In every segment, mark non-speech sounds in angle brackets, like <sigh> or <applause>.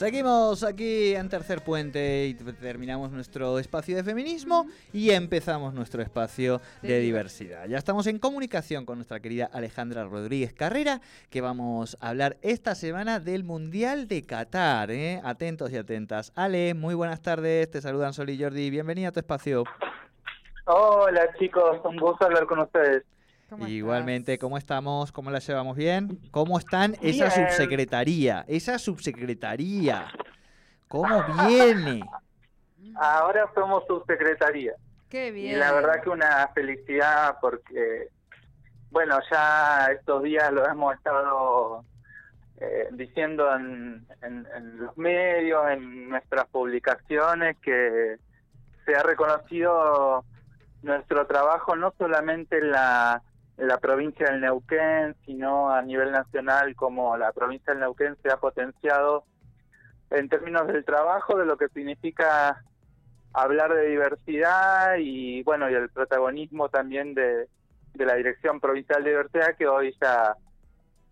Seguimos aquí en Tercer Puente y terminamos nuestro espacio de feminismo y empezamos nuestro espacio de diversidad. Ya estamos en comunicación con nuestra querida Alejandra Rodríguez Carrera, que vamos a hablar esta semana del Mundial de Qatar. ¿eh? Atentos y atentas. Ale, muy buenas tardes. Te saludan Sol y Jordi. Bienvenida a tu espacio. Hola chicos, un gusto hablar con ustedes. Igualmente, ¿cómo estamos? ¿Cómo la llevamos bien? ¿Cómo están esa subsecretaría? Esa subsecretaría. ¿Cómo viene? Ahora somos subsecretaría. Qué bien. Y la verdad que una felicidad porque, bueno, ya estos días lo hemos estado eh, diciendo en, en los medios, en nuestras publicaciones, que se ha reconocido nuestro trabajo no solamente en la la provincia del Neuquén, sino a nivel nacional, como la provincia del Neuquén se ha potenciado en términos del trabajo, de lo que significa hablar de diversidad y bueno y el protagonismo también de, de la Dirección Provincial de Diversidad que hoy ya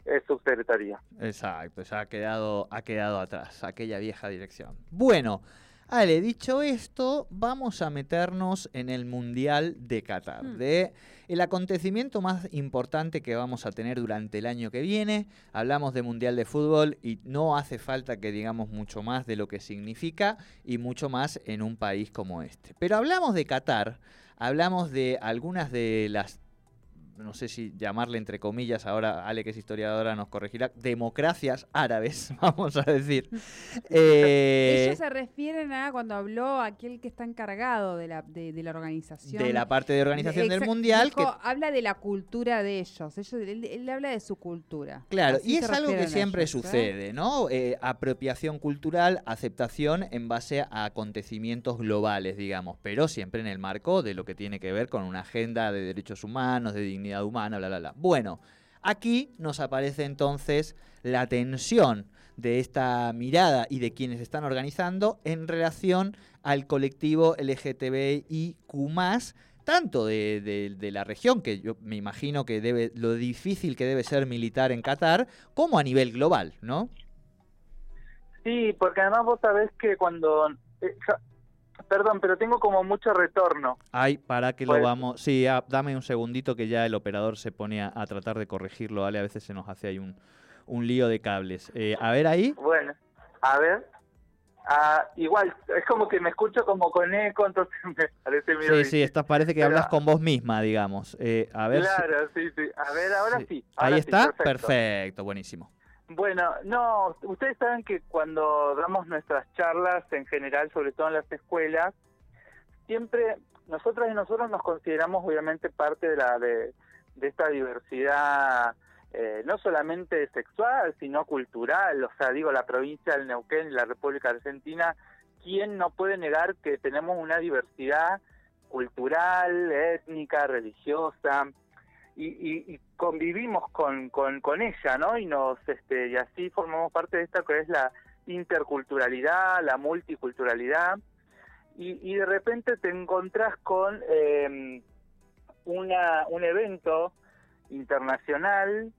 es subsecretaría. Exacto, ya ha quedado, ha quedado atrás aquella vieja dirección. Bueno, Ale, dicho esto, vamos a meternos en el Mundial de Qatar, hmm. de el acontecimiento más importante que vamos a tener durante el año que viene. Hablamos de Mundial de Fútbol y no hace falta que digamos mucho más de lo que significa y mucho más en un país como este. Pero hablamos de Qatar, hablamos de algunas de las no sé si llamarle entre comillas, ahora Ale que es historiadora nos corregirá, democracias árabes, <laughs> vamos a decir. Eh, Ellos se refieren a cuando habló aquel que está encargado de la, de, la organización. De la parte de organización del Mundial. que habla de la cultura de ellos, ellos él, habla de su cultura. Claro, y es algo que siempre ¿eh? sucede, ¿no? Eh, apropiación cultural, aceptación en base a acontecimientos globales, digamos, pero siempre en el marco de lo que tiene que ver con una agenda de derechos humanos, de dignidad humana, bla, bla, bla. Bueno, aquí nos aparece entonces la tensión de esta mirada y de quienes están organizando en relación al colectivo LGTBIQ tanto de, de, la región, que yo me imagino que debe, lo difícil que debe ser militar en Qatar, como a nivel global, ¿no? Sí, porque además vos sabés que cuando eh, Perdón, pero tengo como mucho retorno. Ay, para que lo pues- vamos. Sí, ah, dame un segundito que ya el operador se pone a, tratar de corregirlo, ¿vale? A veces se nos hace ahí un, un lío de cables. Eh, a ver ahí. Bueno, a ver. Ah, igual, es como que me escucho como con eco, entonces <laughs> me parece medio Sí, sí, esto parece que hablas con vos misma, digamos. Eh, a ver claro, sí, sí. A ver, ahora sí. ahí está, perfecto, buenísimo. Bueno, no, ustedes saben que cuando damos nuestras charlas en general, sobre todo en las escuelas, siempre nosotras y nosotros nos consideramos obviamente parte de la de, esta diversidad eh, no solamente sexual, sino cultural, o sea, digo, la provincia del Neuquén y la República Argentina, ¿quién no puede negar que tenemos una diversidad cultural, étnica, religiosa? Y, convivimos con, con, ella, ¿no? Y nos este y así formamos parte de esta que es la interculturalidad, la multiculturalidad y, y de repente te encontrás con eh, una un evento internacional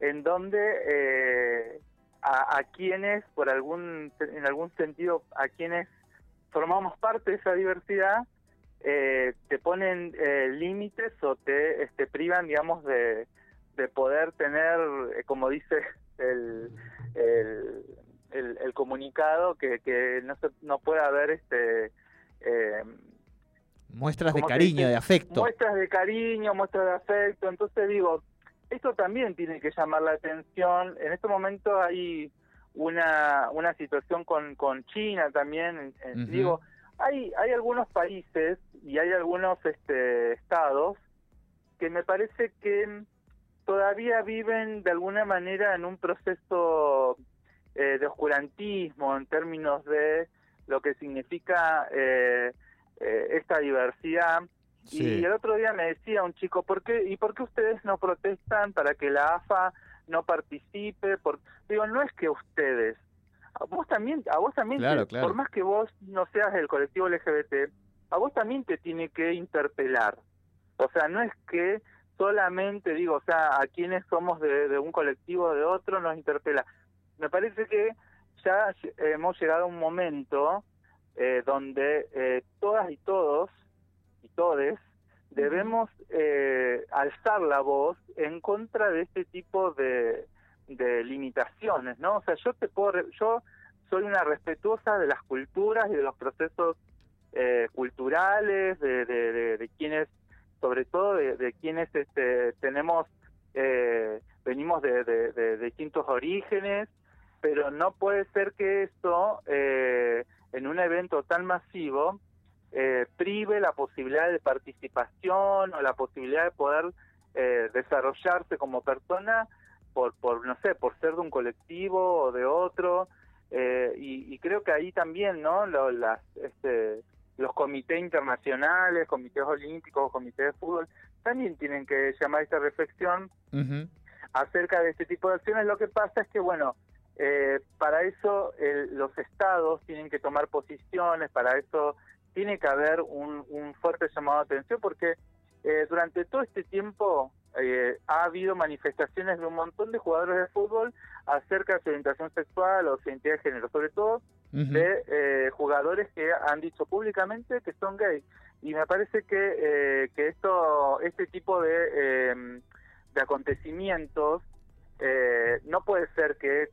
en donde eh, a, a, quienes por algún en algún sentido a quienes formamos parte de esa diversidad eh, te ponen eh, límites o te este, privan, digamos, de, de poder tener, eh, como dice el, el, el, comunicado, que, que no, se, no puede haber este muestras de cariño, de afecto. Muestras de cariño, muestras de afecto. Entonces digo, esto también tiene que llamar la atención. En este momento hay una, una situación con, con China también. Digo, hay, hay algunos países y hay algunos este, estados que me parece que todavía viven de alguna manera en un proceso eh, de oscurantismo en términos de lo que significa eh, eh, esta diversidad. Y el otro día me decía un chico, ¿por qué, ¿y por qué ustedes no protestan para que la AFA no participe? Por... Digo, no es que ustedes, a vos también, por más que vos no seas del colectivo LGBT, a vos también te tiene que interpelar. O sea, no es que solamente digo, o sea, a quienes somos de, un colectivo o de otro nos interpela. Me parece que ya hemos llegado a un momento eh, donde eh, todas y todos y todes debemos eh, alzar la voz en contra de este tipo de, de limitaciones, ¿no? O sea, yo te puedo, yo soy una respetuosa de las culturas y de los procesos eh, culturales, de, de, quienes, sobre todo de, quienes este, tenemos, eh, venimos de, distintos orígenes, pero no puede ser que esto, eh, en un evento tan masivo, prive la posibilidad de participación o la posibilidad de poder desarrollarse como persona por, por, no sé, por ser de un colectivo o de otro. Y, creo que ahí también, ¿no? las, este, los comités internacionales, comités olímpicos, comités de fútbol, también tienen que llamar esta reflexión acerca de este tipo de acciones. Lo que pasa es que, bueno, eh, para eso los estados tienen que tomar posiciones, para eso tiene que haber un, fuerte llamado de atención, porque eh, durante todo este tiempo eh, ha habido manifestaciones de un montón de jugadores de fútbol acerca de su orientación sexual o su identidad de género, sobre todo de eh, jugadores que han dicho públicamente que son gays. Y me parece que, eh, que esto, este tipo de, em, de acontecimientos eh, no puede ser que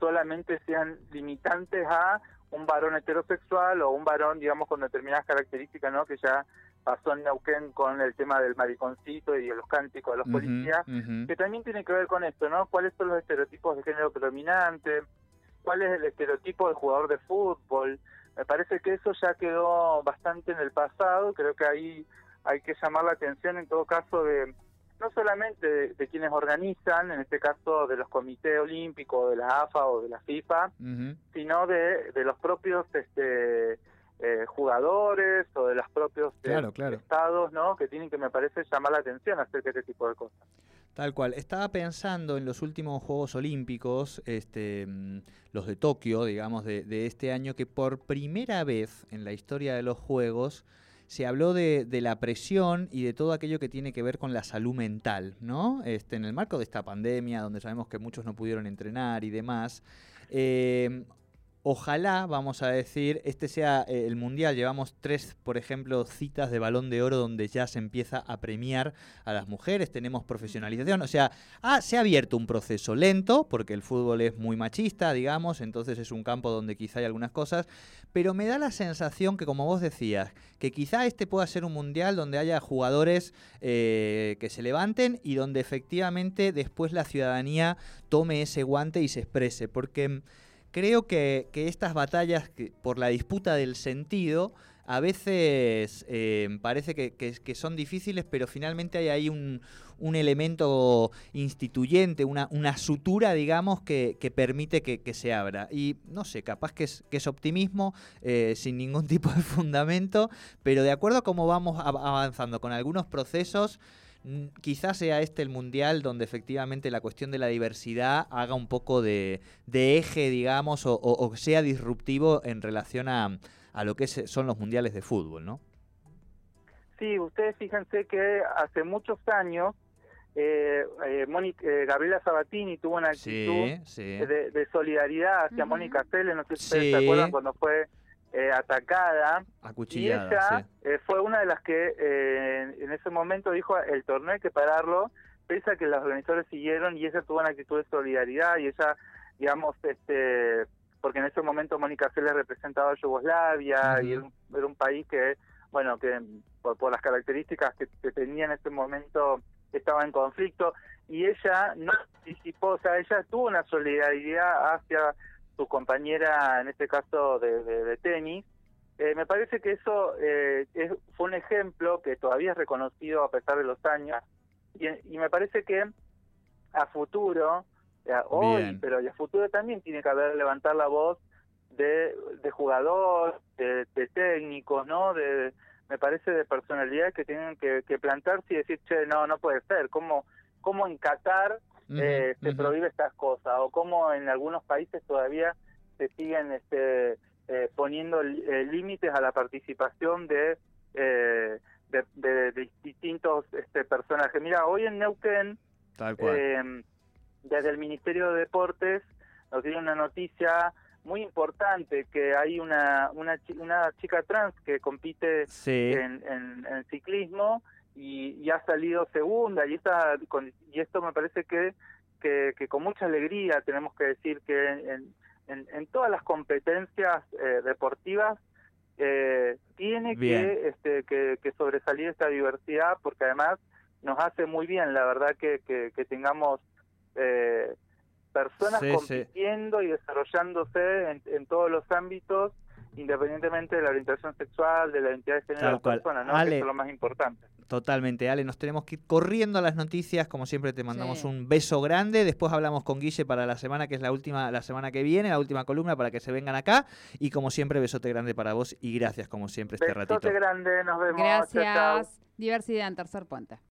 solamente sean limitantes a un varón heterosexual o un varón, digamos, con determinadas características, ¿no? Que ya pasó en Neuquén con el tema del mariconcito y de los cánticos de los policías, que también tiene que ver con esto, ¿no? ¿Cuáles son los estereotipos de género predominante? cuál es el estereotipo del jugador de fútbol. Me parece que eso ya quedó bastante en el pasado, creo que ahí hay que llamar la atención en todo caso de no solamente de, quienes organizan, en este caso de los comités olímpicos, de la AFA o de la FIFA, sino de, de los propios este, eh, jugadores o de los propios eh, estados, ¿no? Que tienen que, me parece, llamar la atención acerca de este tipo de cosas. Tal cual. Estaba pensando en los últimos Juegos Olímpicos, este, mm, los de Tokio, digamos, de, este año, que por primera vez en la historia de los Juegos se habló de, la presión y de todo aquello que tiene que ver con la salud mental, ¿no? Este, en el marco de esta pandemia, donde sabemos que muchos no pudieron entrenar y demás. Eh, Ojalá, vamos a decir, este sea eh, el mundial. Llevamos tres, por ejemplo, citas de balón de oro donde ya se empieza a premiar a las mujeres. Tenemos profesionalización. O sea, se ha abierto un proceso lento, porque el fútbol es muy machista, digamos, entonces es un campo donde quizá hay algunas cosas. Pero me da la sensación que, como vos decías, que quizá este pueda ser un mundial donde haya jugadores eh, que se levanten y donde efectivamente después la ciudadanía tome ese guante y se exprese. Porque creo que, estas batallas por la disputa del sentido a veces eh, parece que, son difíciles, pero finalmente hay ahí un, elemento instituyente, una, sutura, digamos, que, permite que, se abra. Y no sé, capaz que es, que es optimismo, eh, sin ningún <laughs> tipo de fundamento, pero de acuerdo a cómo vamos avanzando con algunos procesos, quizás sea este el mundial donde efectivamente la cuestión de la diversidad haga un poco de, eje, digamos, o, sea disruptivo en relación a, a lo que son los mundiales de fútbol, ¿no? Sí, ustedes fíjense que hace muchos años eh, eh, eh Gabriela Sabatini tuvo una actitud De, solidaridad hacia Mónica Cele, no sé si ustedes se acuerdan cuando fue eh, atacada. y ella eh, fue una de las que eh, en ese momento dijo el torneo hay que pararlo, pese a que los organizadores siguieron y ella tuvo una actitud de solidaridad y ella, digamos, este porque en ese momento Mónica Celes representaba a Yugoslavia y era un, país que, bueno, que por, las características que, que, tenía en ese momento estaba en conflicto y ella no participó, o sea, ella tuvo una solidaridad hacia su compañera, en este caso de, tenis. Eh, me parece que eso eh, es, fue un ejemplo que todavía es reconocido a pesar de los años y, me parece que a futuro, eh, hoy, pero a futuro también tiene que haber levantar la voz de, de jugadores, de, técnicos, ¿no? De, me parece de personalidad que tienen que, que plantarse y decir, che, no, no puede ser, ¿cómo, cómo eh, se prohíbe estas cosas o cómo en algunos países todavía se siguen este, eh, poniendo eh, límites a la participación de, de, distintos este, personajes. Mira, hoy en Neuquén, desde el Ministerio de Deportes nos dieron una noticia muy importante que hay una, una, una chica trans que compite en, en, ciclismo y, ha salido segunda y, esta, y esto me parece que, que, con mucha alegría tenemos que decir que en, en todas las competencias eh, deportivas eh, tiene que, este, que, que, sobresalir esta diversidad porque además nos hace muy bien, la verdad, que, que, tengamos eh, personas compitiendo y desarrollándose en, todos los ámbitos, independientemente de la orientación sexual, de la identidad de género de la persona, ¿no? eso es lo más importante. Totalmente, Ale, nos tenemos que ir corriendo a las noticias, como siempre te mandamos un beso grande, después hablamos con Guille para la semana que es la última, la semana que viene, la última columna para que se vengan acá y como siempre besote grande para vos y gracias como siempre este ratito. Besote grande, nos vemos. Gracias. Diversidad en Tercer Puente.